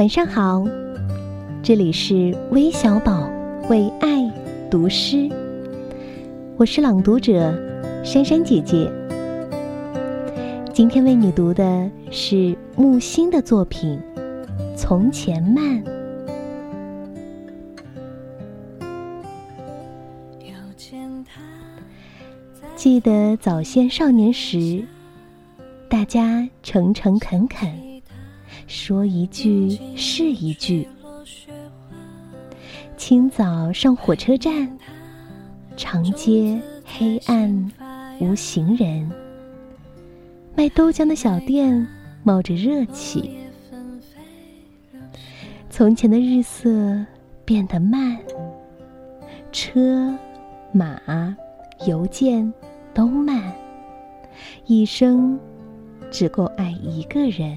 晚上好，这里是微小宝为爱读诗，我是朗读者珊珊姐姐。今天为你读的是木心的作品《从前慢》。记得早先少年时，大家诚诚恳恳，说一句是一句。清早上火车站，长街黑暗无行人，卖豆浆的小店冒着热气。从前的日色变得慢，车马邮件。都慢，一生只够爱一个人。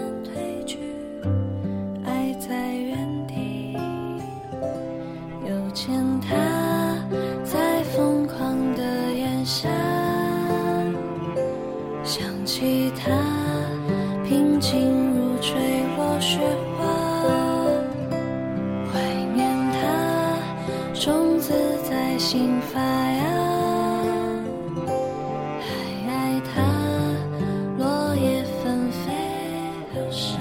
想起他平静如坠落雪花怀念他种子在心发芽。还爱他落叶纷飞留下